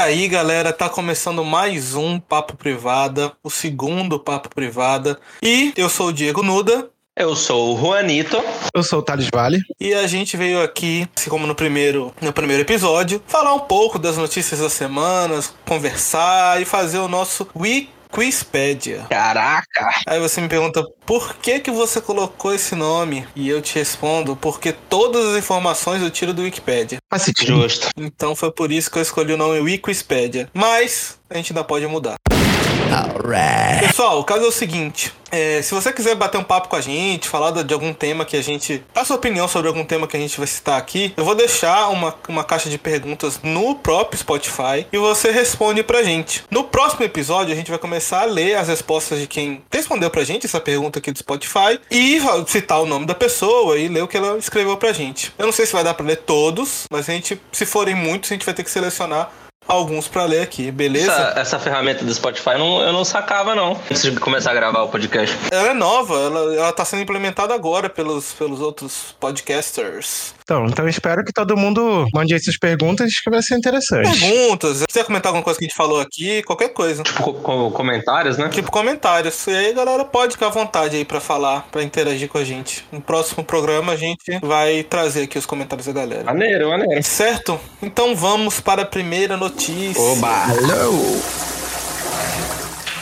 E aí, galera, tá começando mais um Papo Privada, o segundo Papo Privada. E eu sou o Diego Nuda. Eu sou o Juanito. Eu sou o Thales Vale. E a gente veio aqui, assim como no primeiro, no primeiro episódio, falar um pouco das notícias das semanas, conversar e fazer o nosso Week Quizpedia. Caraca! Aí você me pergunta por que que você colocou esse nome? E eu te respondo porque todas as informações eu tiro do Wikipedia. Faz sentido. Justo. Então foi por isso que eu escolhi o nome Wikipedia. Mas a gente ainda pode mudar. Pessoal, o caso é o seguinte: é, se você quiser bater um papo com a gente, falar de algum tema que a gente. a sua opinião sobre algum tema que a gente vai citar aqui, eu vou deixar uma, uma caixa de perguntas no próprio Spotify e você responde pra gente. No próximo episódio, a gente vai começar a ler as respostas de quem respondeu pra gente essa pergunta aqui do Spotify e citar o nome da pessoa e ler o que ela escreveu pra gente. Eu não sei se vai dar pra ler todos, mas a gente, se forem muitos, a gente vai ter que selecionar alguns pra ler aqui, beleza? Essa, essa ferramenta do Spotify não, eu não sacava, não. Antes de começar a gravar o podcast. Ela é nova, ela, ela tá sendo implementada agora pelos, pelos outros podcasters. Então, então espero que todo mundo mande essas perguntas que vai ser interessante. Perguntas, se quiser comentar alguma coisa que a gente falou aqui, qualquer coisa. Tipo, co- co- comentários, né? Tipo comentários. E aí, galera, pode ficar à vontade aí pra falar, pra interagir com a gente. No próximo programa a gente vai trazer aqui os comentários da galera. Maneiro, maneiro. Certo? Então vamos para a primeira notícia. Oba! Hello!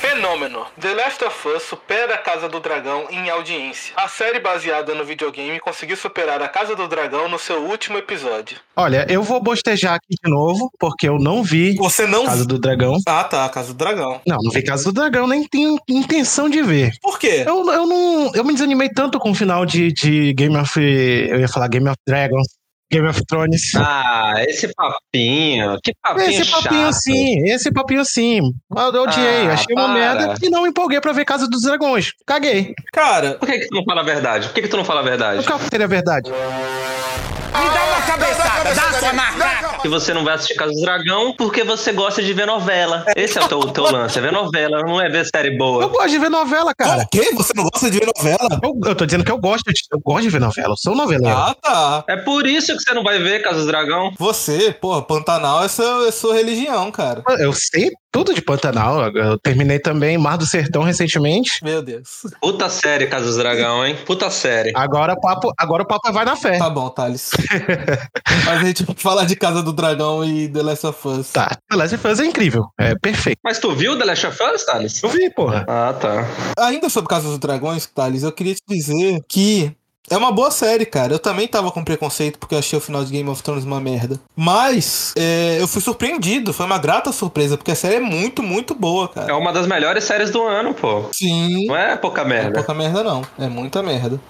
Fenômeno. The Last of Us supera a Casa do Dragão em audiência. A série baseada no videogame conseguiu superar a Casa do Dragão no seu último episódio. Olha, eu vou bostejar aqui de novo, porque eu não vi Você não Casa do Dragão. Ah, tá, Casa do Dragão. Não, não vi Casa do Dragão, nem tenho intenção de ver. Por quê? Eu, eu não. Eu me desanimei tanto com o final de, de Game of. Eu ia falar Game of Dragons. Game of Thrones. Ah, esse papinho. Que papinho esse papinho chato. assim, esse papinho assim. Eu, eu odiei, Ah, achei uma para. merda e não me empolguei pra ver Casa dos Dragões. Caguei. Cara, Por que, que tu não fala a verdade? Por que, que tu não fala a verdade? Qual que seria a verdade? Que você não vai assistir Casa do Dragão porque você gosta de ver novela. Esse é o teu, teu lance, é ver novela, não é ver série Eu boa. gosto de ver novela, cara. o quê? Você não gosta de ver novela? Eu, eu tô dizendo que eu gosto, de, eu gosto de ver novela. Eu sou noveleiro. Ah, tá. É por isso que você não vai ver Casa do Dragão. Você, porra, Pantanal é sua, é sua religião, cara. Eu sei tudo de Pantanal. Eu terminei também Mar do Sertão recentemente. Meu Deus. Puta série, Casa do Dragão, hein? Puta série. Agora o papo, agora o papo vai na fé. Tá bom, Thales. Mas a gente vai falar de Casa do Dragão e The Last of Us. Tá. The Last of Us é incrível. É perfeito. Mas tu viu The Last of Us, Thales? Eu vi, porra. Ah, tá. Ainda sobre Casa dos Dragões, Thales, eu queria te dizer que é uma boa série, cara. Eu também tava com preconceito porque eu achei o final de Game of Thrones uma merda. Mas é, eu fui surpreendido. Foi uma grata surpresa, porque a série é muito, muito boa, É cara. uma das melhores séries do ano, pô. Sim. Não é pouca Não é merda. pouca merda, não. É muita merda.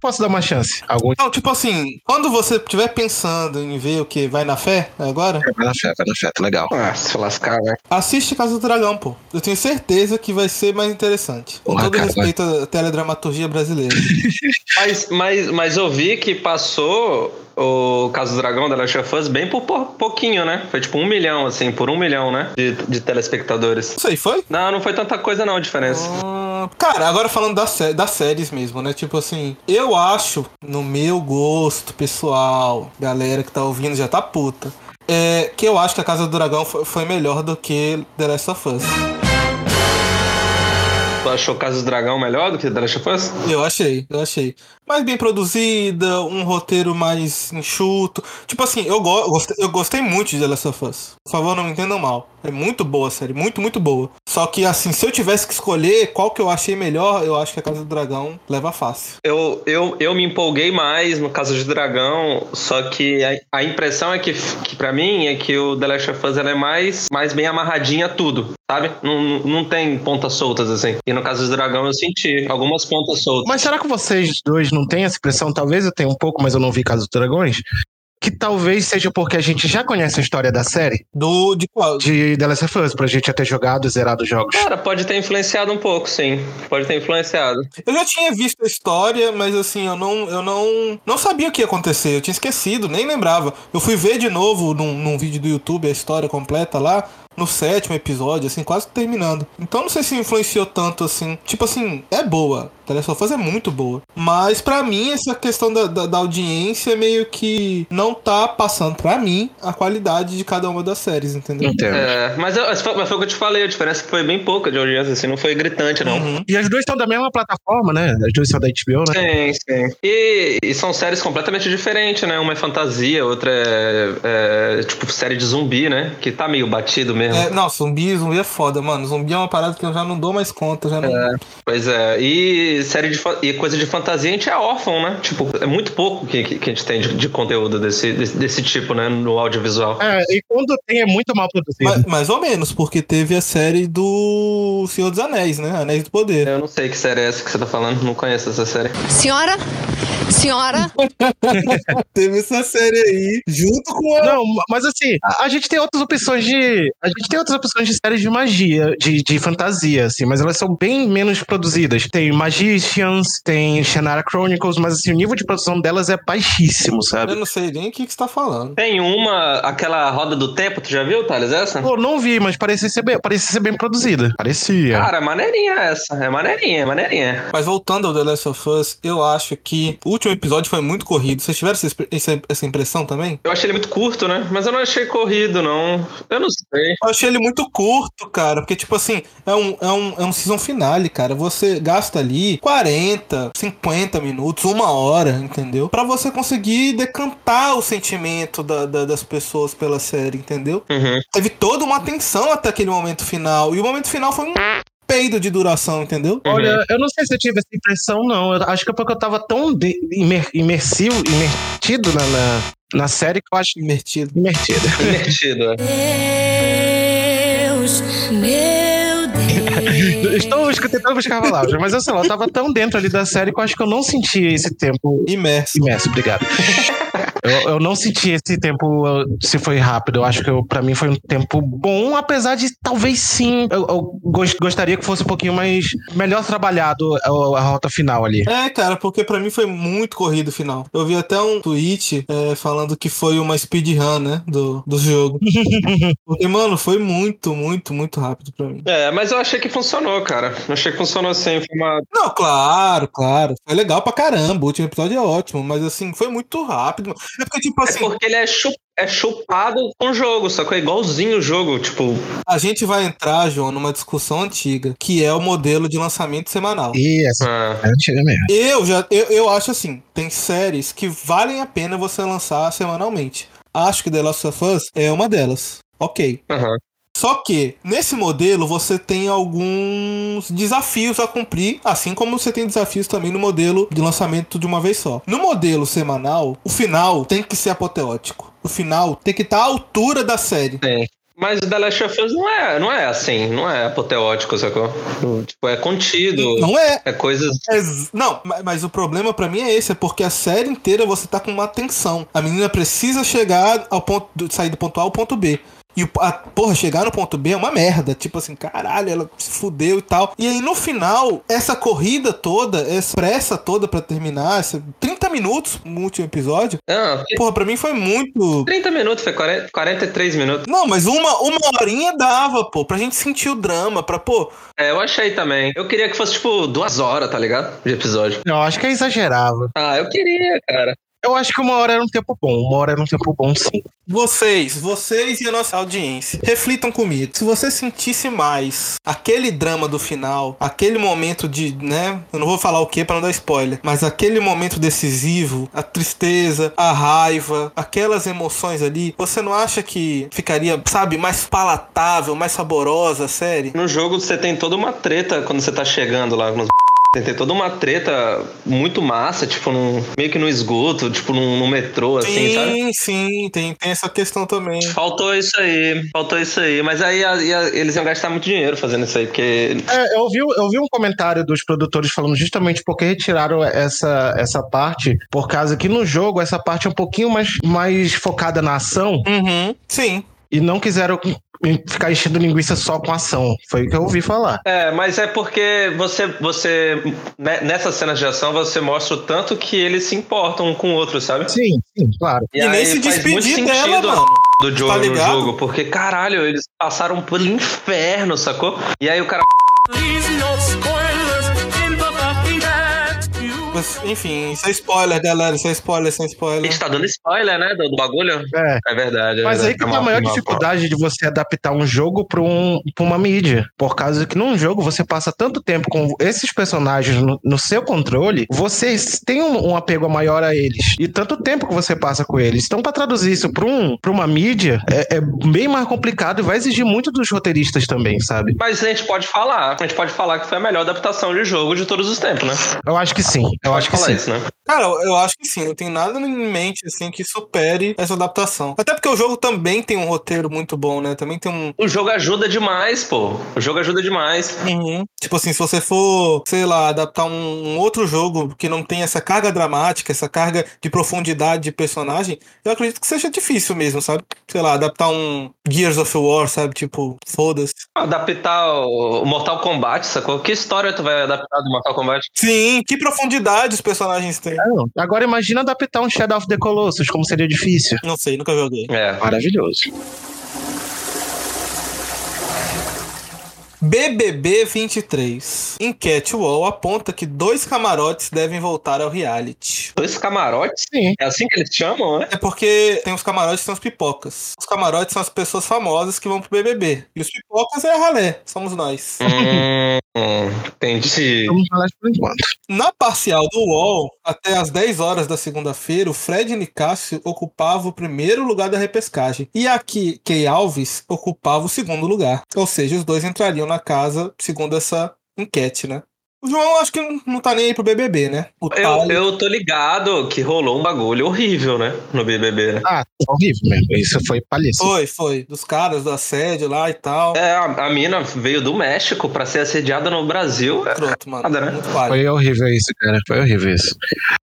Posso dar uma chance? Algum Não, tipo assim, quando você estiver pensando em ver o que vai na fé agora, Vai na fé, vai na fé, tá legal. Ah, se lascar, né? assiste Casa do Dragão, pô. Eu tenho certeza que vai ser mais interessante. Com Porra, todo cara, respeito à teledramaturgia brasileira. Mas, mas, mas eu vi que passou o Caso do Dragão da Last of Us bem por pou- pouquinho, né? Foi tipo um milhão, assim, por um milhão, né? De, de telespectadores. Isso aí foi? Não, não foi tanta coisa não a diferença. Ah, Cara, agora falando das, sé- das séries mesmo, né? Tipo assim, eu acho, no meu gosto pessoal, galera que tá ouvindo já tá puta, é que eu acho que a Casa do Dragão foi, melhor do que The Last of Us. Tu achou Caso do Dragão melhor do que The Last of Us? Eu achei, eu achei. Mais bem produzida, um roteiro mais enxuto. Tipo assim, eu, go gostei, eu gostei muito de The Last of Us. Por favor, não me entendam mal. É muito boa a série, muito, muito boa. Só que assim, se eu tivesse que escolher qual que eu achei melhor, eu acho que a Casa do Dragão leva fácil. Eu, eu, eu me empolguei mais no Caso de Dragão, só que a, a impressão é que, que para mim é que o The Last of Us ela é mais, mais bem amarradinha a tudo, sabe? Não, não- não tem pontas soltas assim. E no Caso do Dragão eu senti algumas pontas soltas. Mas será que vocês dois não têm essa impressão? Talvez eu tenha um pouco, mas eu não vi Casa dos Dragões. Que talvez seja porque a gente já conhece a história da série Do de qual? de The Last of Us, pra gente já ter jogado e zerado os jogos. Cara, pode ter influenciado um pouco, sim. Pode ter influenciado. Eu já tinha visto a história, mas assim, eu não, eu não, não sabia o que ia acontecer. Eu tinha esquecido, nem lembrava. Eu fui ver de novo num, num vídeo do YouTube a história completa lá. No sétimo episódio, assim, quase terminando. Então não sei se influenciou tanto assim. Tipo assim, é boa. The Last of Us é muito boa. Mas para mim, essa questão da, da, da, audiência meio que não tá passando para mim a qualidade de cada uma das séries, entendeu? Entendo. É, mas, mas foi o que eu te falei, a diferença é foi bem pouca de audiência, assim, não foi gritante, não. Uhum. E as duas são da mesma plataforma, né? As duas são da HBO, né? Sim, sim. E, e são séries completamente diferentes, né? Uma é fantasia, outra é, é, tipo série de zumbi, né? Que tá meio batido mesmo. É, não, zumbi, zumbi é foda, mano. Zumbi é uma parada que eu já não dou mais conta, já não... É, pois é. E série de e coisa de fantasia a gente é órfão, né? Tipo, é muito pouco que, que, a gente tem de, de conteúdo desse, desse, desse, tipo, né? No audiovisual. É, e quando tem é muito mal produzido. Mais, mais ou menos, porque teve a série do Senhor dos Anéis, né? Anéis do Poder. Eu não sei que série é essa que você tá falando, não conheço essa série. Senhora? Senhora? teve essa série aí, junto com a. Não, mas assim, a, a, gente tem outras opções de. A gente tem outras opções de séries de magia, de, de fantasia, assim, mas elas são bem menos produzidas. Tem Magicians, tem Shannara Chronicles, mas assim, o nível de produção delas é baixíssimo, sabe? Eu não sei nem o que, que você tá falando. Tem uma, aquela roda do tempo, tu já viu, Thales, essa? Pô, não vi, mas parecia ser bem, parecia ser bem produzida. Parecia. Cara, é maneirinha essa. É maneirinha, é maneirinha. Mas voltando ao The Last of Us, eu acho que o último episódio foi muito corrido. Vocês tiveram essa, essa impressão também? Eu achei ele muito curto, né? Mas eu não achei corrido, não. Eu não sei. Eu achei ele muito curto, cara. Porque, tipo assim, é um, é um, é um season finale, cara. Você gasta ali 40, 50 minutos, uma hora, entendeu? Para você conseguir decantar o sentimento da, da, das pessoas pela série, entendeu? Uhum. Teve toda uma tensão até aquele momento final. E o momento final foi um peido de duração, entendeu? Uhum. Olha, eu não sei se eu tive essa impressão, não. Eu acho que é porque eu tava tão de, imer, imersivo, imertido na, na, na, série que eu acho. Imertido. Imertido. Imertido, é. Deus, meu Deus. Estou tentando buscar palavras, mas eu sei lá, eu tava tão dentro ali da série que eu acho que eu não senti esse tempo. Imerso. Imerso, obrigado. Eu, eu, não senti esse tempo se foi rápido. Eu acho que para mim foi um tempo bom, apesar de talvez sim. Eu, eu gost, gostaria que fosse um pouquinho mais melhor trabalhado a, a rota final ali. É, cara, porque para mim foi muito corrido o final. Eu vi até um tweet é, falando que foi uma speedrun, né? Do, do jogo. porque, mano, foi muito, muito, muito rápido para mim. É, mas eu achei que funcionou, cara. Eu achei que funcionou assim. Foi uma... Não, claro, claro. Foi legal pra caramba. O último episódio é ótimo, mas assim, foi muito rápido. É porque, tipo é assim. É porque ele é, chup, é chupado com o jogo, só que é igualzinho o jogo, tipo. A gente vai entrar, João, numa discussão antiga, que é o modelo de lançamento semanal. Isso, ah. é antiga mesmo. Eu já eu, eu acho assim, tem séries que valem a pena você lançar semanalmente. Acho que The Last of Us é uma delas. Ok. Uhum. Só que nesse modelo você tem alguns desafios a cumprir, assim como você tem desafios também no modelo de lançamento de uma vez só. No modelo semanal, o final tem que ser apoteótico. O final tem que estar à altura da série. É. Mas o The Last of Us não é, não é assim, não é apoteótico, sacou? Tipo, é contido. Não é. É coisas. É, não, mas o problema para mim é esse, é porque a série inteira você tá com uma tensão. A menina precisa chegar ao ponto de sair do ponto A ao ponto B. E, a, porra, chegar no ponto B é uma merda. Tipo assim, caralho, ela se fudeu e tal. E aí, no final, essa corrida toda, essa pressa toda para terminar, essa 30 minutos no último episódio. Não, porra, pra mim foi muito. 30 minutos, foi 40, 43 minutos. Não, mas uma, uma horinha dava, pô, pra gente sentir o drama, pra, pô. É, eu achei também. Eu queria que fosse, tipo, duas horas, tá ligado? De episódio. Eu acho que é exagerado. Ah, eu queria, cara. Eu acho que uma hora era um tempo bom. Uma hora era um tempo bom, sim. Vocês, vocês e a nossa audiência, reflitam comigo. Se você sentisse mais aquele drama do final, aquele momento de, né? Eu não vou falar o que para não dar spoiler, mas aquele momento decisivo, a tristeza, a raiva, aquelas emoções ali, você não acha que ficaria, sabe, mais palatável, mais saborosa a série? No jogo você tem toda uma treta quando você tá chegando lá nos tem toda uma treta muito massa, tipo, num, meio que no esgoto, tipo, num, num metrô, assim, sim, sabe? Sim, sim, tem, tem essa questão também. Faltou isso aí, faltou isso aí. Mas aí a, a, eles iam gastar muito dinheiro fazendo isso aí, porque. É, eu vi, eu vi um comentário dos produtores falando justamente porque retiraram essa, essa parte, por causa que no jogo essa parte é um pouquinho mais, mais focada na ação. Uhum, sim e não quiseram ficar enchendo linguiça só com ação. Foi o que eu ouvi falar. É, mas é porque você, você né, nessas cenas de ação, você mostra o tanto que eles se importam um com o outro, sabe? Sim, sim, claro. E, e nem se despedir dela, mano. do Joe no jogo, porque caralho, eles passaram pelo inferno, sacou? E aí o cara. Mas, enfim, isso é spoiler, galera. Isso é spoiler, sem spoiler. A gente tá dando spoiler, né? Do, do bagulho? É. É verdade. É Mas verdade. aí que tá a maior dificuldade de você adaptar um jogo pra, um, pra uma mídia. Por causa que num jogo você passa tanto tempo com esses personagens no, no seu controle, vocês têm um, um apego maior a eles. E tanto tempo que você passa com eles. Então, pra traduzir isso pra, um, pra uma mídia, é, é bem mais complicado e vai exigir muito dos roteiristas também, sabe? Mas a gente pode falar. A gente pode falar que foi a melhor adaptação de jogo de todos os tempos, né? Eu acho que sim. Eu acho que sim. isso, né? Cara, eu acho que sim. Não tem nada em mente, assim, que supere essa adaptação. Até porque o jogo também tem um roteiro muito bom, né? Também tem um. O jogo ajuda demais, pô. O jogo ajuda demais. Tipo assim, se você for, sei lá, adaptar um, um outro jogo que não tem essa carga dramática, essa carga de profundidade de personagem, eu acredito que seja difícil mesmo, sabe? Sei lá, adaptar um Gears of War, sabe? Tipo, foda-se. Adaptar o Mortal Kombat, sacou? Que história tu vai adaptar do Mortal Kombat? Sim, que profundidade os personagens têm. Não, Agora imagina adaptar um Shadow of the Colossus, como seria difícil. Não sei, nunca joguei. É. Maravilhoso. BBB 23. Enquete UOL aponta que dois camarotes devem voltar ao reality. Dois camarotes? Sim. É assim que eles chamam, né? É porque tem os camarotes e tem os pipocas. Os camarotes são as pessoas famosas que vão pro BBB. E os pipocas é a ralé, somos nós. Hum, entendi. Vamos falar por enquanto. Na parcial do UOL, até às 10 horas da segunda-feira, o Fred Nicásio ocupava o primeiro lugar da repescagem. E aqui, Key Alves ocupava o segundo lugar. Ou seja, os dois entrariam na casa, segundo essa enquete, né? O João acho que não, tá nem aí pro BBB, né? O Eu, eu tô ligado que rolou um bagulho horrível, né? No BBB, né? Ah, horrível mesmo. Isso foi palhaço. Foi, foi. Dos caras do assédio lá e tal. É, a, a mina veio do México pra ser assediada no Brasil. É, Pronto, mano. nada, né? Foi horrível isso, cara. Foi horrível isso.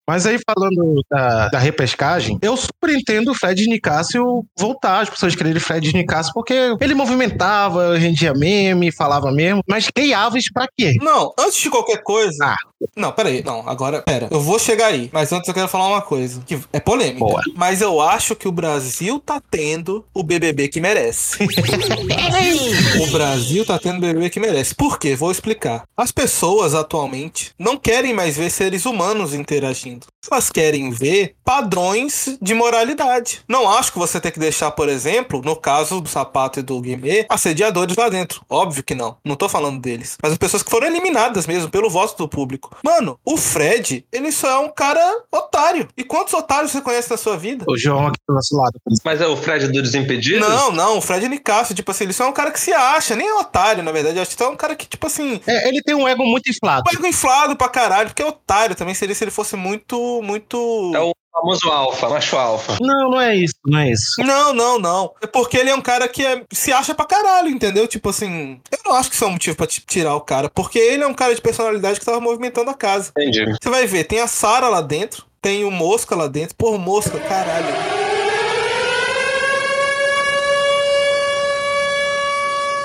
Mas aí, falando da, da repescagem, eu super entendo o Fred Nicásio voltar, as pessoas quererem Fred Nicásio, porque ele movimentava, rendia meme, falava mesmo. Mas Key Alves pra quê? Não, antes de qualquer coisa. Ah. Não, peraí. Não, agora, pera. Eu vou chegar aí. Mas antes eu quero falar uma coisa. Que é polêmica. Boa. Mas eu acho que o Brasil tá tendo o BBB que merece. o Brasil tá tendo o BBB que merece. Por quê? Vou explicar. As pessoas atualmente não querem mais ver seres humanos interagindo. Elas querem ver padrões de moralidade. Não acho que você tem que deixar, por exemplo, no caso do Sapato e do Guimê, assediadores lá dentro. Óbvio que não. Não tô falando deles. Mas as pessoas que foram eliminadas mesmo pelo voto do público. Mano, o Fred, ele só é um cara otário. E quantos otários você conhece na sua vida? O João aqui do nosso lado. Mas é o Fred do Desimpedidos? Não, não, o Fred Nicasso, tipo assim, ele só é um cara que se acha, nem é otário, na verdade. Eu acho que só é um cara que, tipo assim, É, ele tem um ego muito inflado. um ego inflado pra caralho, porque é otário também seria se ele fosse muito, muito. É o famoso alfa, macho alfa. Não, não é isso, não é isso. Não, não, não. É porque ele é um cara que é- se acha pra caralho, entendeu? Tipo assim, eu não acho que isso é um motivo pra tirar o cara, porque ele é um cara de personalidade que tava movimentando a casa. Entendi. Você vai ver, tem a Sara lá dentro, tem o Mosca lá dentro. Pô, Mosca, caralho.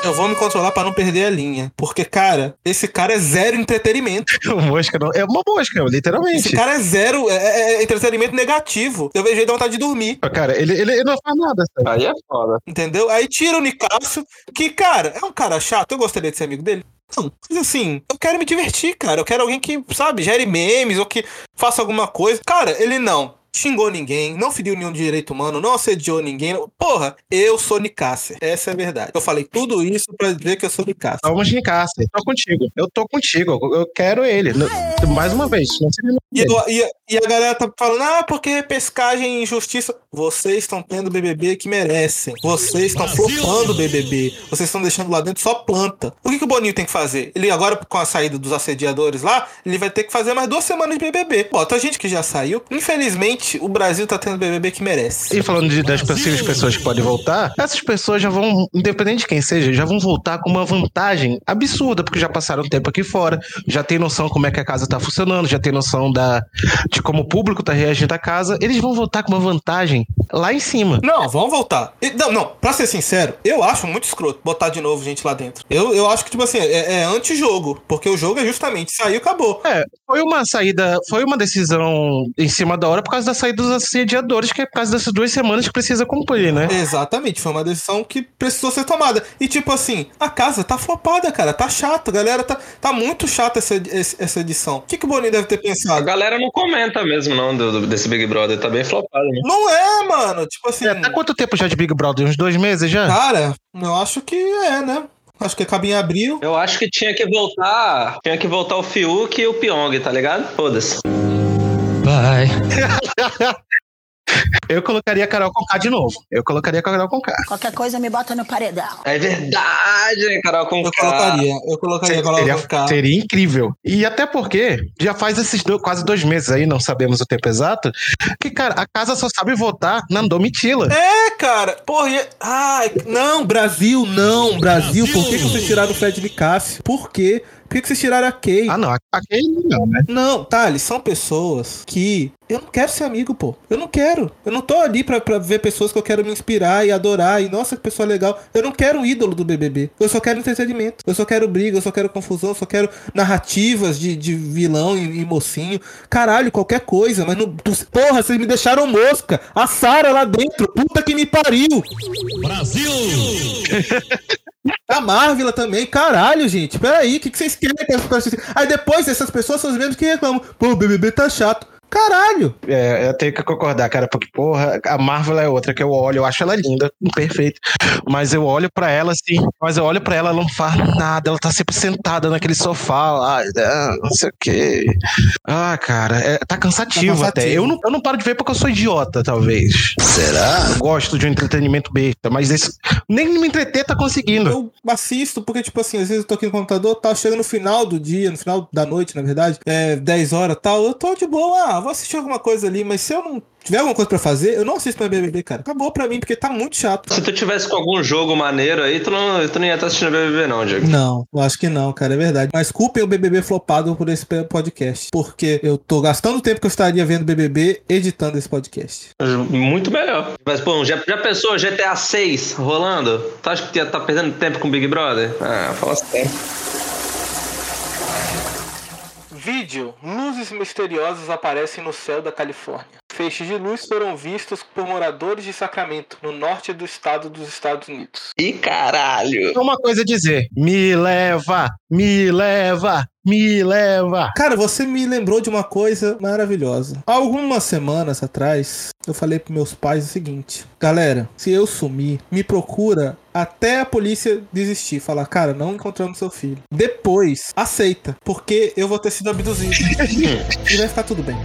Eu vou me controlar pra não perder a linha. Porque, cara, esse cara é zero entretenimento. O mosca não. É uma mosca, literalmente. Esse cara é zero é, é- é entretenimento negativo. Eu vejo ele dar vontade de dormir. Cara, ele, ele, ele não faz nada, sabe? Aí é foda. Entendeu? Aí tira o Nicásio, que, cara, é um cara chato. Eu gostaria de ser amigo dele. Não, mas assim, eu quero me divertir, cara. Eu quero alguém que, sabe, gere memes ou que faça alguma coisa. Cara, ele não xingou ninguém, não feriu nenhum direito humano, não assediou ninguém. Porra, eu sou Nicásio. Essa é a verdade. Eu falei tudo isso pra dizer que eu sou Nicásio. Vamos de Cássio. Tô contigo. Eu tô contigo. Eu quero ele. Mais uma vez. Não sei nem E, eu- e a- e a galera tá falando, ah, porque pescagem e injustiça. Vocês estão tendo BBB que merecem. Vocês estão flopando o BBB. Vocês estão deixando lá dentro só planta. O que, que o Boninho tem que fazer? Ele agora, com a saída dos assediadores lá, ele vai ter que fazer mais duas semanas de BBB. Bota a gente que já saiu. Infelizmente, o Brasil tá tendo BBB que merece. E falando de, das possíveis pessoas que podem voltar, essas pessoas já vão, independente de quem seja, já vão voltar com uma vantagem absurda, porque já passaram tempo aqui fora, já tem noção como é que a casa tá funcionando, já tem noção da, de como o público tá reagindo à casa. Eles vão voltar com uma vantagem lá em cima. Não, vamos voltar. E- Não, não, pra ser sincero, eu acho muito escroto botar de novo gente lá dentro. Eu, eu acho que, tipo assim, é, é anti-jogo. Porque o jogo é justamente saiu e acabou. É, foi uma saída, foi uma decisão em cima da hora por causa da sair dos assediadores, que é por causa dessas duas semanas que precisa cumprir, né? Exatamente, foi uma decisão que precisou ser tomada. E tipo assim, a casa tá flopada, cara, tá chata, a galera tá, tá muito chata essa, essa edição. O que, que o Boninho deve ter pensado? A galera não comenta mesmo, não, do, desse Big Brother, tá bem flopado, né? Não é, mano, tipo assim... É, tá quanto tempo já de Big Brother? Uns dois meses já? Cara, eu acho que é, né? Acho que acaba em abril. Eu acho que tinha que voltar. Tinha que voltar o Fiuk e o Pyong, tá ligado? Foda-se. Bye. Eu colocaria a Carol Conká de novo. Eu colocaria a Carol Conká. Qualquer coisa me bota no paredão. É verdade, Carol Conká. Eu colocaria. Eu colocaria a Carol seria, Conká. Seria incrível. E até porque já faz esses dois, quase dois meses aí, não sabemos o tempo exato, que, cara, a casa só sabe votar na Domitila. É, cara. Porra, e... ai, não, Brasil, não, Brasil. Brasil. Por que, que vocês tiraram o Fred Cássio? Por quê? Por que vocês tiraram a Kay? Ah, não. A Kay não, né? Não, Thales, são pessoas que. Eu não quero ser amigo, pô. Eu não quero. Eu não tô ali pra, pra ver pessoas que eu quero me inspirar e adorar. E nossa, que pessoa legal. Eu não quero um ídolo do BBB. Eu só quero entretenimento. Eu só quero briga, eu só quero confusão, eu só quero narrativas de, de vilão e, e mocinho. Caralho, qualquer coisa. Mas não. Porra, vocês me deixaram mosca. A Sara lá dentro. Puta que me pariu. Brasil! A Marvel também, caralho, gente. Peraí, o que, que vocês querem. Aí depois essas pessoas são as mesmas que reclamam. Pô, o BBB tá chato. Caralho! É, eu tenho que concordar, cara, porque, porra, a Marvel é outra que eu olho, eu acho ela linda, perfeita. Mas eu olho para ela assim, mas eu olho para ela, ela não faz nada, ela tá sempre sentada naquele sofá lá, não sei o quê. Ah, cara, é, tá, cansativo tá, cansativo até. Eu não, eu não paro de ver porque eu sou idiota, talvez. Será? Eu gosto de um entretenimento besta, mas esse, nem me entreter tá conseguindo. Eu assisto porque, tipo assim, às vezes eu tô aqui no computador, tá chegando no final do dia, no final da noite, na verdade, é 10 horas tal, eu tô de boa, ah, vou assistir alguma coisa ali, mas se eu não tiver alguma coisa pra fazer, eu não assisto mais BBB, cara. Acabou pra mim, porque tá muito chato. Se tu tivesse com algum jogo maneiro aí, tu não, tu não ia estar assistindo BBB, não, Diego. Não, eu acho que não, cara, é verdade. Mas culpem o BBB flopado por esse podcast, porque eu tô gastando o tempo que eu estaria vendo BBB editando esse podcast. Muito melhor. Mas, pô, já, já pensou GTA 6 rolando? Tu acha que ia estar tá perdendo tempo com Big Brother? Ah, fala sério. Vídeo: Luzes misteriosas aparecem no céu da Califórnia. Feixes de luz foram vistos por moradores de Sacramento, no norte do estado dos Estados Unidos. E caralho! Uma coisa a dizer: me leva, me leva, me leva. Cara, você me lembrou de uma coisa maravilhosa. Há algumas semanas atrás, eu falei para meus pais o seguinte: galera, se eu sumir, me procura até a polícia desistir, falar, cara, não encontramos seu filho. Depois, aceita, porque eu vou ter sido abduzido. e vai ficar tudo bem.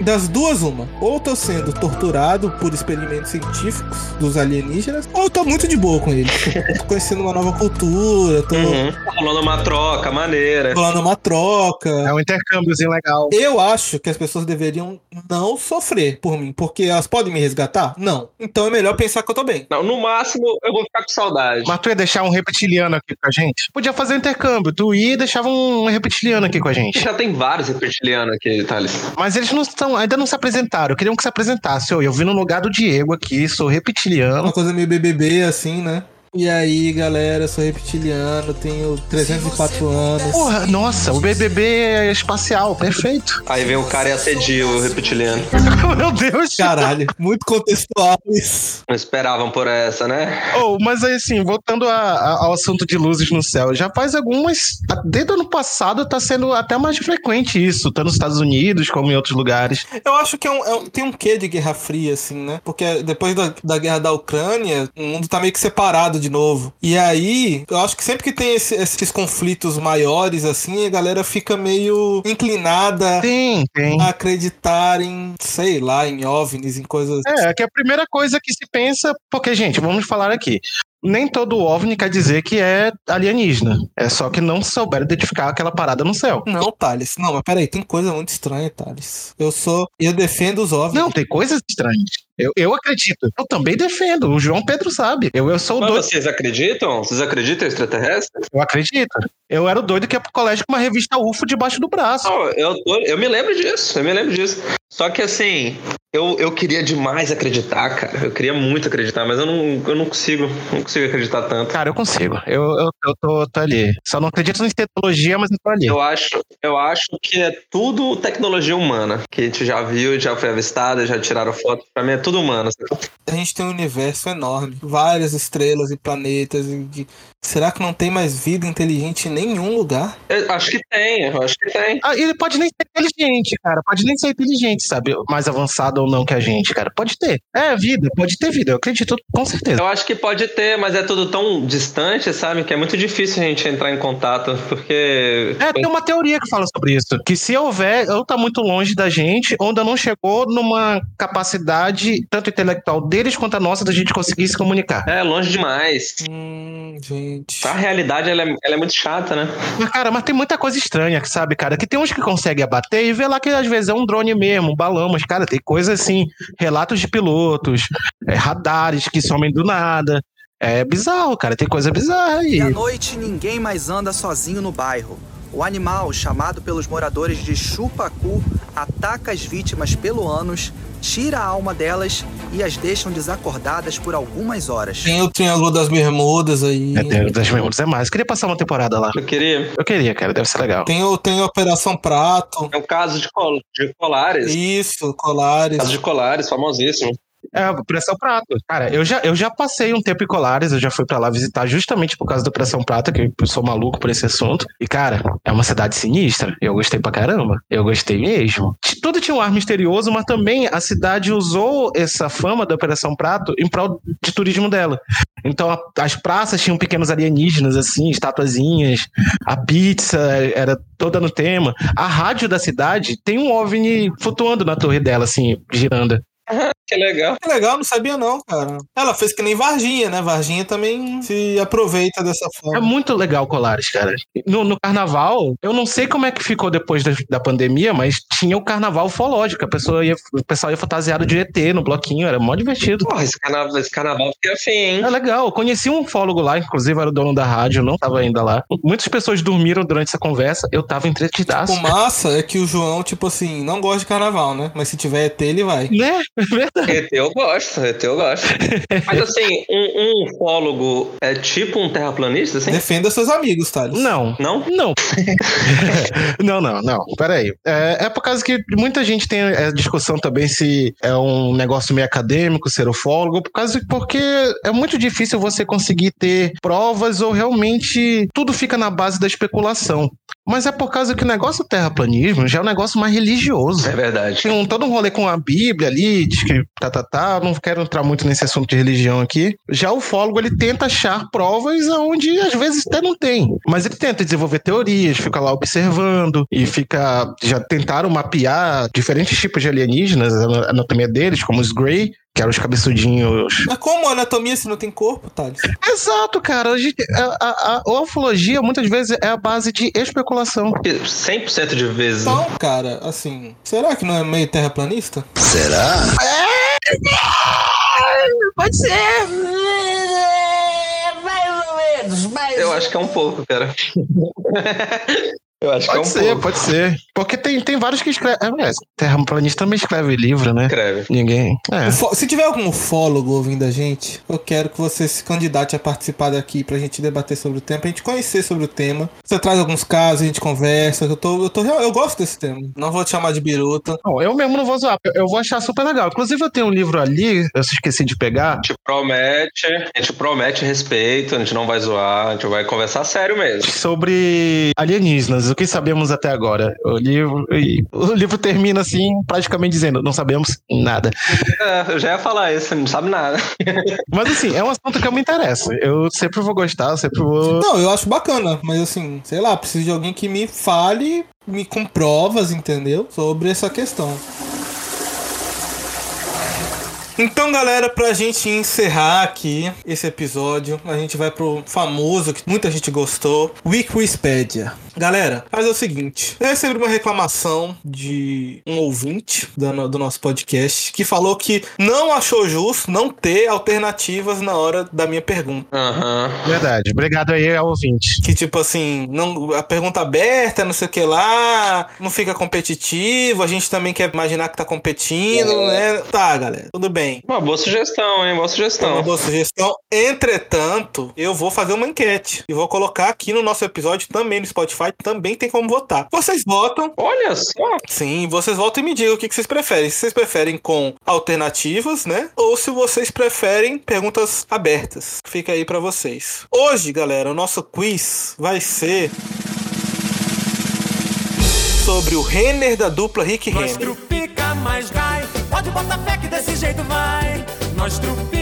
Das duas, uma. Ou tô sendo torturado por experimentos científicos dos alienígenas, ou tô muito de boa com eles. tô conhecendo uma nova cultura, tô. Uhum. Rolando uma troca maneira. Rolando uma troca. É um intercâmbiozinho legal. Eu acho que as pessoas deveriam não sofrer por mim, porque elas podem me resgatar? Não. Então é melhor pensar que eu tô bem. Não, no máximo eu vou ficar com saudade. Mas tu ia deixar um reptiliano aqui com a gente? Podia fazer um intercâmbio. Tu ia e deixava um reptiliano aqui com a gente. Já tem vários reptilianos aqui, Thales. Mas eles não estão, ainda não se apresentaram. Queriam que se apresentasse. Eu, eu vim no lugar do Diego aqui, sou reptiliano. Uma coisa meio BBB assim, né? E aí, galera, sou reptiliano, tenho 304 anos. Porra, nossa, o BBB é espacial, perfeito. Aí vem o cara e assedia o reptiliano. Meu Deus. Caralho, muito contextual isso. Não esperavam por essa, né? Oh, mas aí, assim, voltando a, a, ao assunto de luzes no céu, já faz algumas. Desde o ano passado tá sendo até mais frequente isso, tanto nos Estados Unidos como em outros lugares. Eu acho que é um, é um, tem um quê de Guerra Fria, assim, né? Porque depois da, da guerra da Ucrânia, o mundo tá meio que separado de novo. E aí, eu acho que sempre que tem esse, esses conflitos maiores, assim, a galera fica meio inclinada sim, sim. a acreditar em, sei lá, em OVNIs, em coisas. É, que é a primeira coisa que se pensa, porque, gente, vamos falar aqui nem todo OVNI quer dizer que é alienígena. É só que não souberam identificar aquela parada no céu. Não, Thales. Não, mas peraí, tem coisa muito estranha, Thales. Eu sou. Eu defendo os OVNIs. Não, tem coisas estranhas. Eu, eu acredito. Eu também defendo. O João Pedro sabe. Eu, eu sou o doido. Vocês acreditam? Vocês acreditam em extraterrestre? Eu acredito. Eu era o doido que ia pro colégio com uma revista UFO debaixo do braço. Não, eu, eu me lembro disso. Eu me lembro disso. Só que assim, eu, eu queria demais acreditar, cara. Eu queria muito acreditar, mas eu não, eu não consigo. Não consigo acreditar tanto. Cara, eu consigo. Eu, eu, eu tô, tô ali. Só não acredito em tecnologia, mas eu tô ali. Eu acho, eu acho que é tudo tecnologia humana. Que a gente já viu, já foi avistada, já tiraram foto. Pra mim é tudo humano. A gente tem um universo enorme. Várias estrelas e planetas. E Será que não tem mais vida inteligente em nenhum lugar? Eu acho que tem, eu acho que tem. Ah, ele pode nem ser inteligente, cara. Pode nem ser inteligente, sabe? Mais avançado ou não que a gente, cara. Pode ter. É, vida, pode ter vida. Eu acredito com certeza. Eu acho que pode ter, mas é tudo tão distante, sabe? Que é muito difícil a gente entrar em contato, porque. É, tem uma teoria que fala sobre isso. Que se houver, ou tá muito longe da gente, ou ainda não chegou numa capacidade, tanto intelectual deles quanto a nossa, da gente conseguir se comunicar. É, longe demais. Hum, gente. A realidade, ela é, ela é muito chata, né? Mas, cara, mas tem muita coisa estranha, sabe, cara? Que tem uns que conseguem abater e vê lá que às vezes é um drone mesmo, um balão, mas, cara, tem coisa assim, relatos de pilotos, é, radares que somem do nada. É bizarro, cara, tem coisa bizarra aí. E à noite ninguém mais anda sozinho no bairro. O animal, chamado pelos moradores de chupacu, ataca as vítimas pelo ânus, tira a alma delas e as deixam desacordadas por algumas horas. Tem o Triângulo das Bermudas aí. É, Triângulo das Bermudas é mais. Eu queria passar uma temporada lá. Eu queria. Eu queria, cara, deve ser legal. Tem, o, tem a Operação Prato. É um caso de, col de colares. Isso, colares. Caso de colares, famosíssimo. É, Pressão Prato. Cara, eu já, eu já passei um tempo em Colares, eu já fui pra lá visitar justamente por causa do Pressão Prato, que eu sou maluco por esse assunto. E, cara, é uma cidade sinistra. Eu gostei pra caramba. Eu gostei mesmo. Tudo tinha um ar misterioso, mas também a cidade usou essa fama da Operação Prato em prol de turismo dela. Então, a, as praças tinham pequenos alienígenas, assim, estatuazinhas. A pizza era toda no tema. A rádio da cidade tem um OVNI flutuando na torre dela, assim, girando. Que legal. Que legal, não sabia não, cara. Ela fez que nem Varginha, né? Varginha também se aproveita dessa forma. É muito legal Colares, cara. No, no carnaval, eu não sei como é que ficou depois da, da pandemia, mas tinha o carnaval ufológico. A pessoa ia, o pessoal ia fantasiado de ET no bloquinho, era mó divertido. Porra, esse carnaval, esse carnaval fica assim, hein? É legal. Eu conheci um ufólogo lá, inclusive era o dono da rádio, não tava ainda lá. Muitas pessoas dormiram durante essa conversa, eu tava entretidaço. O massa é que o João, tipo assim, não gosta de carnaval, né? Mas se tiver ET, ele vai. Né? É. ET eu gosto, ET eu gosto. Mas assim, um, um ufólogo é tipo um terraplanista, assim? Defenda seus amigos, Thales. Não. Não? Não. não, não, não. Peraí. É, é por causa que muita gente tem a discussão também se é um negócio meio acadêmico ser ufólogo, por causa porque é muito difícil você conseguir ter provas ou realmente tudo fica na base da especulação. Mas é por causa que o negócio do terraplanismo já é um negócio mais religioso. É verdade. Tem um, todo um rolê com a Bíblia ali, diz que tá, tá, tá. Não quero entrar muito nesse assunto de religião aqui. Já o ufólogo, ele tenta achar provas onde às vezes até não tem. Mas ele tenta desenvolver teorias, fica lá observando e fica. Já tentaram mapear diferentes tipos de alienígenas, a anatomia deles, como os Grey, que eram os cabeçudinhos. Mas como anatomia se não tem corpo, Thales? Exato, cara. A, gente, a, a, a ufologia muitas vezes é a base de especulação. 100% de vezes. Então, cara, assim, será que não é meio terraplanista? Será? É, pode ser. Mais ou menos, mais Eu acho que é um pouco, cara. Eu acho Pode que é um ser, pouco. pode ser. Porque tem, tem vários que escrevem. É, terraplanista também escreve livro, né? Escreve. Ninguém. É. Se tiver algum ufólogo ouvindo a gente, eu quero que você se candidate a participar daqui pra gente debater sobre o tema, pra gente conhecer sobre o tema. Você traz alguns casos, a gente conversa. Eu, tô, eu, tô, eu gosto desse tema. Não vou te chamar de biruta. Não, eu mesmo não vou zoar. eu- Eu vou achar super legal. Inclusive, eu tenho um livro ali, eu esqueci de pegar. A gente promete, a gente promete respeito, a gente não vai zoar, a gente vai conversar sério mesmo. Sobre alienígenas, o que sabemos até agora. O livro, o livro termina assim, praticamente dizendo: não sabemos nada. É, eu já ia falar isso, não sabe nada. Mas assim, é um assunto que eu me interessa. Eu sempre vou gostar, eu sempre vou. Não, eu acho bacana, mas assim, sei lá, preciso de alguém que me fale, me com provas, entendeu? Sobre essa questão. Então, galera, pra gente encerrar aqui esse episódio, a gente vai pro famoso que muita gente gostou, Wikipedia. Galera, faz o seguinte: eu recebi uma reclamação de um ouvinte do, do nosso podcast que falou que não achou justo não ter alternativas na hora da minha pergunta. Aham. Verdade. Obrigado aí ao ouvinte. Que tipo assim, não, a pergunta aberta, não sei o que lá, não fica competitivo, a gente também quer imaginar que tá competindo, né? Tá, galera, tudo bem. Uma boa sugestão, hein? Boa É uma sugestão. boa sugestão. Entretanto, eu vou fazer uma enquete e vou colocar aqui no nosso episódio também no Spotify, também tem como votar. Vocês votam, Olha só. sim, vocês votam e me digam o que que vocês preferem. Se vocês preferem com alternativas, né? Ou se vocês preferem perguntas abertas. Fica aí pra vocês. Hoje, galera, o nosso quiz vai ser sobre o Renner da dupla Rick Nós Renner. trupica, mais cai. Pode botar fé que desse jeito vai. Nós trupica,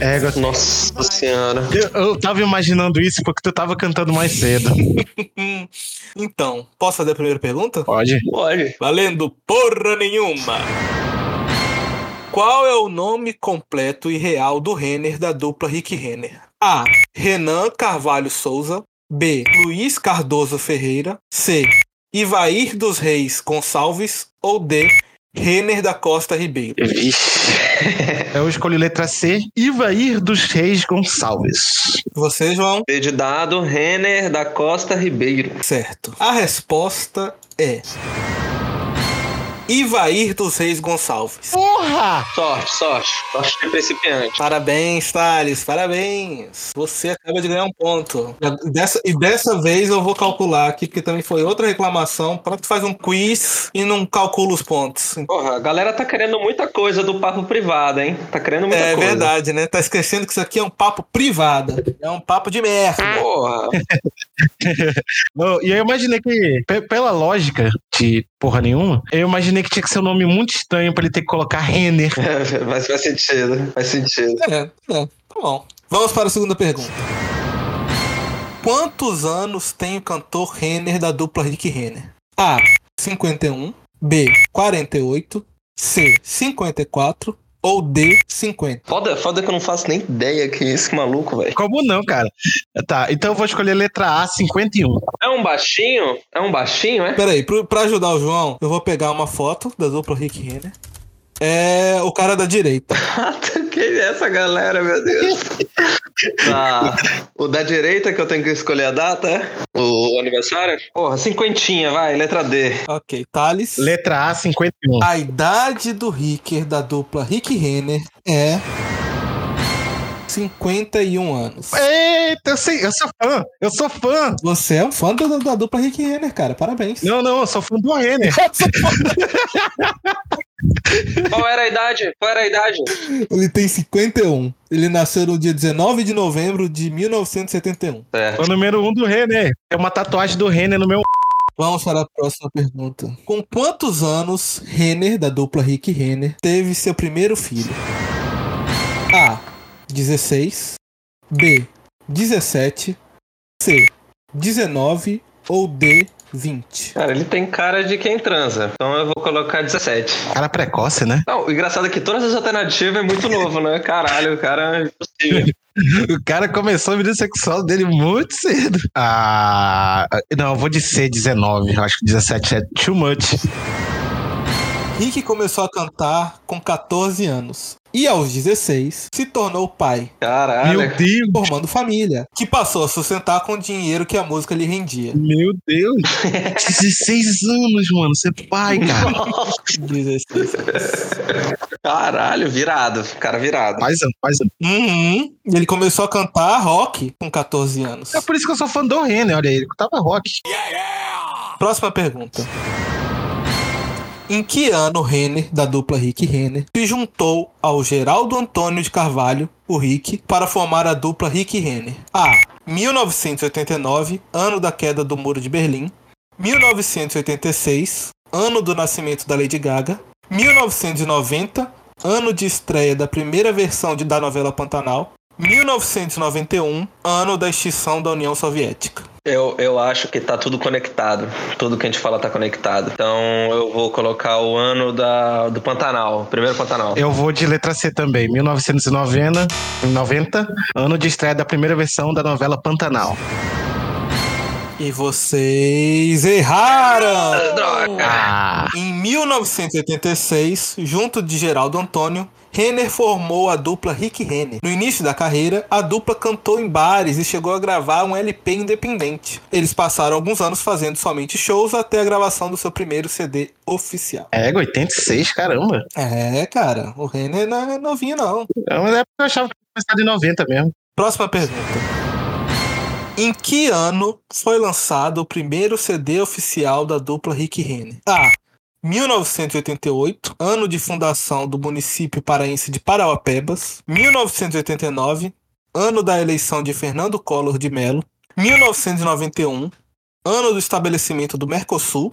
É, Nossa senhora. eu, eu tava imaginando isso porque tu tava cantando mais cedo. Então, posso fazer a primeira pergunta? Pode. Pode. Valendo porra nenhuma! Qual é o nome completo e real do Renner da dupla Rick Renner? A. Renan Carvalho Souza. B. Luiz Cardoso Ferreira. C. Ivair dos Reis Gonçalves. Ou D. Renner da Costa Ribeiro. Eu escolhi letra C. Ivair dos Reis Gonçalves. Você, João? D de dado, Renner da Costa Ribeiro. Certo. A resposta é. Ivair dos Reis Gonçalves. Porra! Sorte, sorte. Sorte de principiante. Parabéns, Thales, parabéns. Você acaba de ganhar um ponto. E dessa, e dessa vez eu vou calcular aqui, porque também foi outra reclamação. Para que tu faz um quiz e não calcula os pontos. Porra, a galera tá querendo muita coisa do papo privado, hein? Tá querendo muita É coisa. verdade, né? Tá esquecendo que isso aqui é um papo privado. É um papo de merda. Porra. E eu imaginei que, pe- pela lógica de porra nenhuma, eu imaginei que tinha que ser um nome muito estranho pra ele ter que colocar Renner. Mas faz sentido. Faz sentido. É, é, tá bom. Vamos para a segunda pergunta. Quantos anos tem o cantor Renner da dupla Rick Renner? A. 51. B. 48. C. 54. Ou D. 50. Foda, foda que eu não faço nem ideia que é esse maluco, velho. Como não, cara? Tá, então eu vou escolher letra A, 51. É um baixinho? É um baixinho, é? Peraí, pra ajudar o João, eu vou pegar uma foto da dupla Rick Renner. É o cara da direita. Quem é essa galera, meu Deus? Tá. O da direita que eu tenho que escolher a data, é? O aniversário? Porra, cinquentinha, vai, letra D. Ok, Thales. Letra A, 51. A idade do Ricker da dupla Rick Renner é 51 anos. Eita, eu sei, eu sou fã, eu sou fã. Você é um fã da, da dupla Rick Renner, cara. Parabéns. Não, não, eu sou fã do Renner. Qual era a idade? Qual era a idade? Ele tem 51. Ele nasceu no dia 19 de novembro de 1971. Certo. O número 1 um do Renner. É uma tatuagem do Renner no meu. Vamos para a próxima pergunta. Com quantos anos Renner, da dupla Rick Renner, teve seu primeiro filho? A. 16. B. 17. C. 19. Ou D. 20. Cara, ele tem cara de quem transa. Então eu vou colocar 17. Cara precoce, né? Não, o engraçado é que todas as alternativas é muito novo, né? Caralho, o cara é impossível. O cara começou a vida sexual dele muito cedo. Ah. Não, eu vou de C, 19. Eu acho que 17 é too much. Rick começou a cantar com 14 anos. E aos 16 se tornou pai, Caralho. Meu Deus. formando família, que passou a sustentar com o dinheiro que a música lhe rendia. Meu Deus. 16 anos, mano. Você é pai, cara. 16. Caralho, virado. Cara virado. Faz ano. Uhum. E ele começou a cantar rock com 14 anos. É por isso que eu sou fã do Renner, olha aí. Ele tava rock. Próxima pergunta. Em que ano Renner, da dupla Rick Renner, se juntou ao Geraldo Antônio de Carvalho, o Rick, para formar a dupla Rick Renner? A. 1989, ano da queda do Muro de Berlim. 1986, ano do nascimento da Lady Gaga. 1990, ano de estreia da primeira versão de- da novela Pantanal. 1991, ano da extinção da União Soviética. Eu, eu acho que tá tudo conectado. Tudo que a gente fala tá conectado. Então eu vou colocar o ano da, do Pantanal. Primeiro Pantanal. Eu vou de letra C também. 1990, 90, ano de estreia da primeira versão da novela Pantanal. E vocês erraram! Droga! Ah, Em 1986, junto de Geraldo Antônio, Renner formou a dupla Rick Renner. No início da carreira, a dupla cantou em bares e chegou a gravar um LP independente. Eles passaram alguns anos fazendo somente shows até a gravação do seu primeiro CD oficial. é, 86, caramba. É, cara, o Renner não é novinho não. É uma época que eu achava que tinha começado em 90 mesmo. Próxima pergunta. Em que ano foi lançado o primeiro CD oficial da dupla Rick Renner? A. 1988, ano de fundação do município paraense de Parauapebas. 1989, ano da eleição de Fernando Collor de Mello. 1991, ano do estabelecimento do Mercosul.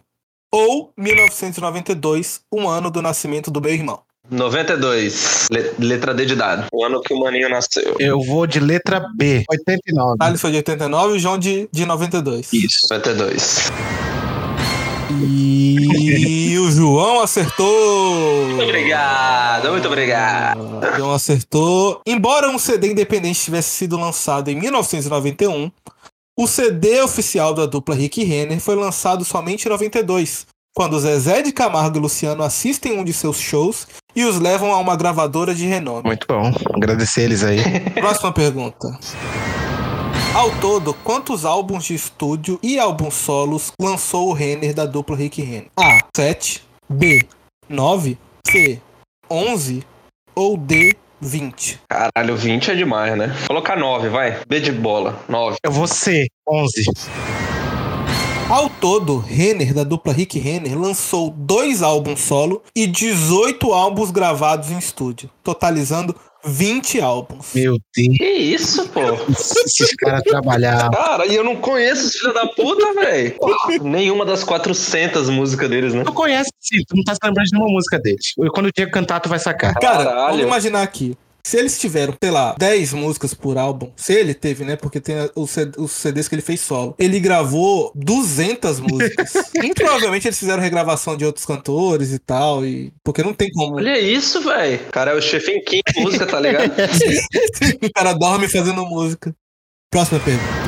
Ou 1992, um ano do nascimento do meu irmão. 92. Le- letra D de dado. O ano que o Maninho nasceu. Eu vou de letra B, 89. Thales foi de 89 e João de, de 92. Isso. 92. E o João acertou. Muito obrigado, muito obrigado. O João acertou. Embora um CD independente tivesse sido lançado em 1991, o CD oficial da dupla Rick Renner foi lançado somente em 92, quando Zezé de Camargo e Luciano assistem um de seus shows e os levam a uma gravadora de renome. Muito bom. Agradecer eles aí. Próxima pergunta. Ao todo, quantos álbuns de estúdio e álbuns solos lançou o Renner da dupla Rick Renner? A. 7. B. 9. C. 11. Ou D. 20. Caralho, 20 é demais, né? Vou colocar 9, vai. B de bola. 9. Eu vou ser 11. Ao todo, Renner da dupla Rick Renner lançou dois álbuns solo e 18 álbuns gravados em estúdio, totalizando 20 álbuns. Meu Deus. Que isso, pô? Esses caras trabalhavam. Cara, e eu não conheço os filhos da puta, velho. Nenhuma das 400 músicas deles, né? Tu conhece sim, tu não tá se lembrando de nenhuma música deles. E Quando o dia cantar, tu vai sacar. Cara, Caralho. vamos imaginar aqui. Se eles tiveram, sei lá, 10 músicas por álbum, se ele teve, né? Porque tem os, CDs que ele fez solo. Ele gravou 200 músicas. e provavelmente eles fizeram regravação de outros cantores e tal. E, porque não tem como. Olha isso, velho. Cara, é o Stephen King música, tá ligado? o cara dorme fazendo música. Próxima pergunta.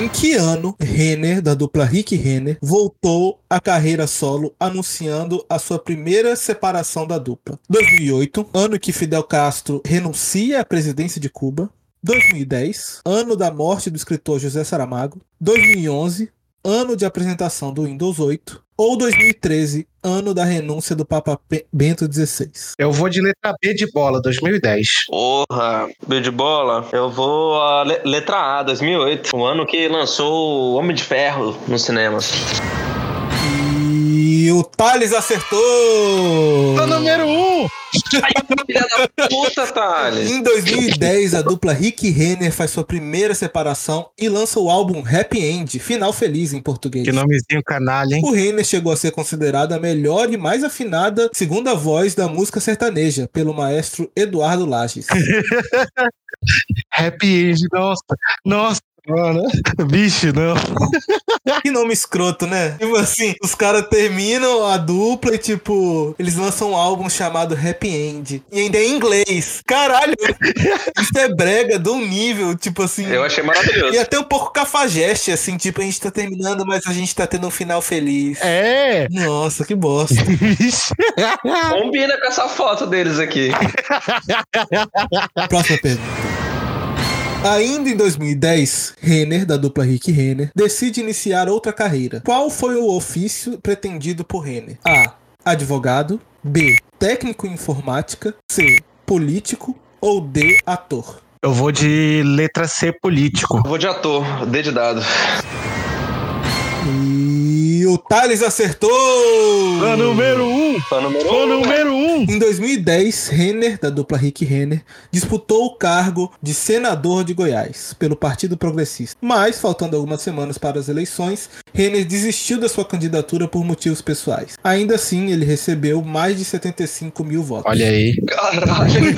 Em que ano Renner, da dupla Rick Renner, voltou à carreira solo anunciando a sua primeira separação da dupla? 2008, ano que Fidel Castro renuncia à presidência de Cuba. 2010, ano da morte do escritor José Saramago. 2011, ano de apresentação do Windows 8. Ou 2013, ano da renúncia do Papa Bento XVI. Eu vou de letra B de bola, 2010. Porra, B de bola. Eu vou a le- letra A, 2008. O ano que lançou o Homem de Ferro no cinema. E o Thales acertou! Tá número 1! Filha da puta, Thales. Em 2010, a dupla Rick Renner faz sua primeira separação e lança o álbum Happy End, Final Feliz em português. Que nomezinho canalha, hein? O Renner chegou a ser considerada a melhor e mais afinada segunda voz da música sertaneja pelo maestro Eduardo Lages. Happy End, nossa. Nossa, mano. Bicho, não. que nome escroto, né? Tipo assim, os caras terminam a dupla e tipo, eles lançam um álbum chamado Happy End. E ainda é em inglês. Caralho! Isso é brega de um nível, tipo assim. Eu achei maravilhoso. E até um pouco cafajeste, assim, tipo, a gente tá terminando, mas a gente tá tendo um final feliz. É. Nossa, que bosta. Bicho. Combina com essa foto deles aqui. Próxima pergunta. Ainda em 2010, Renner, da dupla Rick Renner, decide iniciar outra carreira. Qual foi o ofício pretendido por Renner? A. Advogado. B. Técnico em informática. C. Político. Ou D. Ator. Eu vou de letra C político. Vou de ator, D de dado. E o Thales acertou! Fã número 1! Fã número Fã um. número 1! Em 2010, Renner, da dupla Rick Renner, disputou o cargo de senador de Goiás pelo Partido Progressista. Mas, faltando algumas semanas para as eleições, Renner desistiu da sua candidatura por motivos pessoais. Ainda assim, ele recebeu mais de 75 mil votos. Olha aí. Caralho.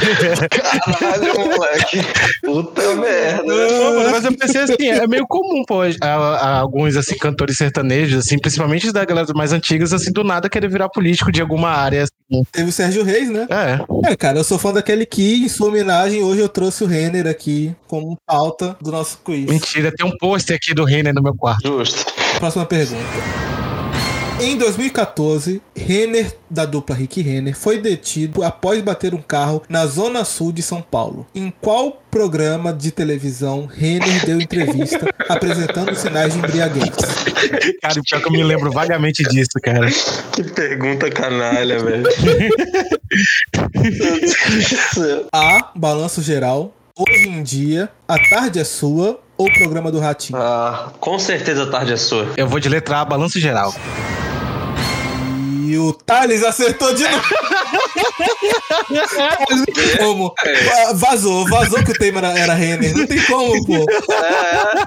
Caralho, moleque. Puta merda. Pô, mas eu pensei assim, é meio comum, pô, a- a- alguns assim, cantores sertanejos, assim, principalmente da galera mais antigas, assim, do nada querer virar político de alguma área. Assim. Teve o Sérgio Reis, né? É. É, cara, eu sou fã daquele que, em sua homenagem, hoje eu trouxe o Renner aqui como pauta do nosso quiz. Mentira, tem um pôster aqui do Renner no meu quarto. Justo. Próxima pergunta. Em 2014, Renner, da dupla Rick Renner, foi detido após bater um carro na zona sul de São Paulo. Em qual programa de televisão Renner deu entrevista apresentando sinais de embriaguez? Cara, pior que eu me lembro vagamente disso, cara. Que pergunta canalha, velho. A. Balanço Geral. Hoje em dia, A Tarde é Sua ou Programa do Ratinho? Ah, com certeza a tarde é sua. Eu vou de letra A, balanço geral. E o Thales acertou de novo. Não tem como. Va- Vazou, vazou que o tema era, era Renner. Não tem como, pô. É.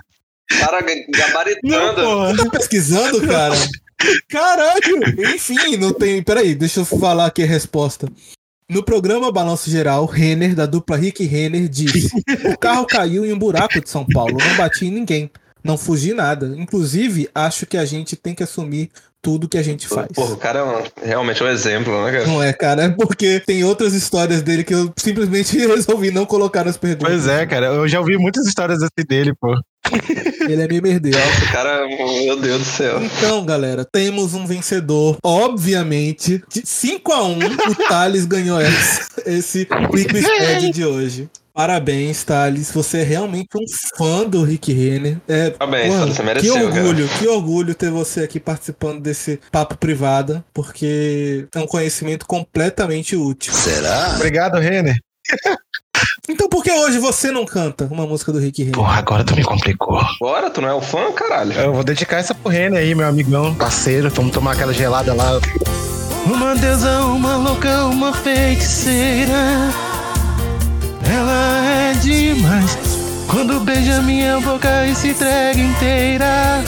Cara gabaritando. Tá pesquisando, cara? Caralho! Enfim, não tem. Peraí, deixa eu falar aqui a resposta. No programa Balanço Geral, Renner, da dupla Rick Renner, disse: O carro caiu em um buraco de São Paulo, não bati em ninguém, não fugi nada. Inclusive, acho que a gente tem que assumir tudo que a gente faz. Porra, o cara é um- realmente um exemplo, né, cara? Não é, cara, é porque tem outras histórias dele que eu simplesmente resolvi não colocar nas perguntas. Pois é, cara. Eu já ouvi muitas histórias assim dele, pô. Ele é meio merdeiro. O cara, meu Deus do céu. Então, galera, temos um vencedor. Obviamente, de 5 a 1 o Thales ganhou esse, esse Quick de hoje. Parabéns, Thales. Você é realmente um fã do Rick Renner. É, Parabéns, porra, você mereceu, Que cara. orgulho, que orgulho ter você aqui participando desse papo privado, porque é um conhecimento completamente útil. Obrigado, Renner. Então, por que hoje você não canta uma música do Rick Renner? Porra, agora tu me complicou. Bora, tu não é o fã, caralho? Eu vou dedicar essa pro Renner aí, meu amigão, parceiro. Vamos tomar aquela gelada lá. Uma deusa, uma louca, uma feiticeira. Ela é demais. Quando beija minha boca e se entrega inteira.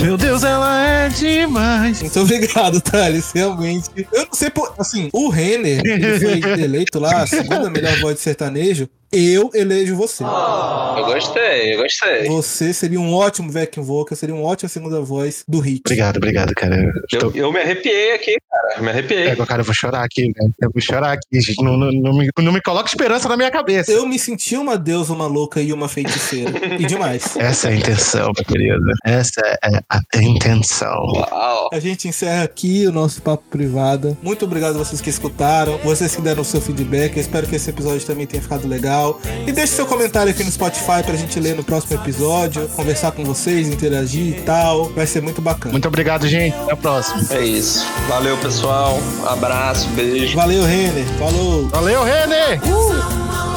Meu Deus, ela é demais. Muito obrigado, Thales. Realmente. Eu não sei por. Assim, o Renner, ele foi eleito lá, a segunda melhor voz de sertanejo. Eu elejo você. Eu gostei, eu gostei. Você seria um ótimo backing vocal, seria uma ótima segunda voz do Rick. Obrigado, obrigado, cara. Eu Eu, estou... eu me arrepiei aqui, cara. Me arrepiei. Pega, cara, eu vou chorar aqui, velho. Eu vou chorar aqui. Não, não, não me, não me coloca esperança na minha cabeça. Eu me senti uma deusa, uma louca e uma feiticeira. E demais. Essa é a intenção, meu querido. Essa é a intenção. Uau. A gente encerra aqui o nosso papo privado. Muito obrigado a vocês que escutaram, vocês que deram o seu feedback. Eu espero que esse episódio também tenha ficado legal. E deixe seu comentário aqui no Spotify pra gente ler no próximo episódio, conversar com vocês, interagir e tal. Vai ser muito bacana. Muito obrigado, gente. Até a próxima. É isso. Valeu, pessoal. Abraço, beijo. Valeu, Renner. Falou. Valeu, Renner! Uh!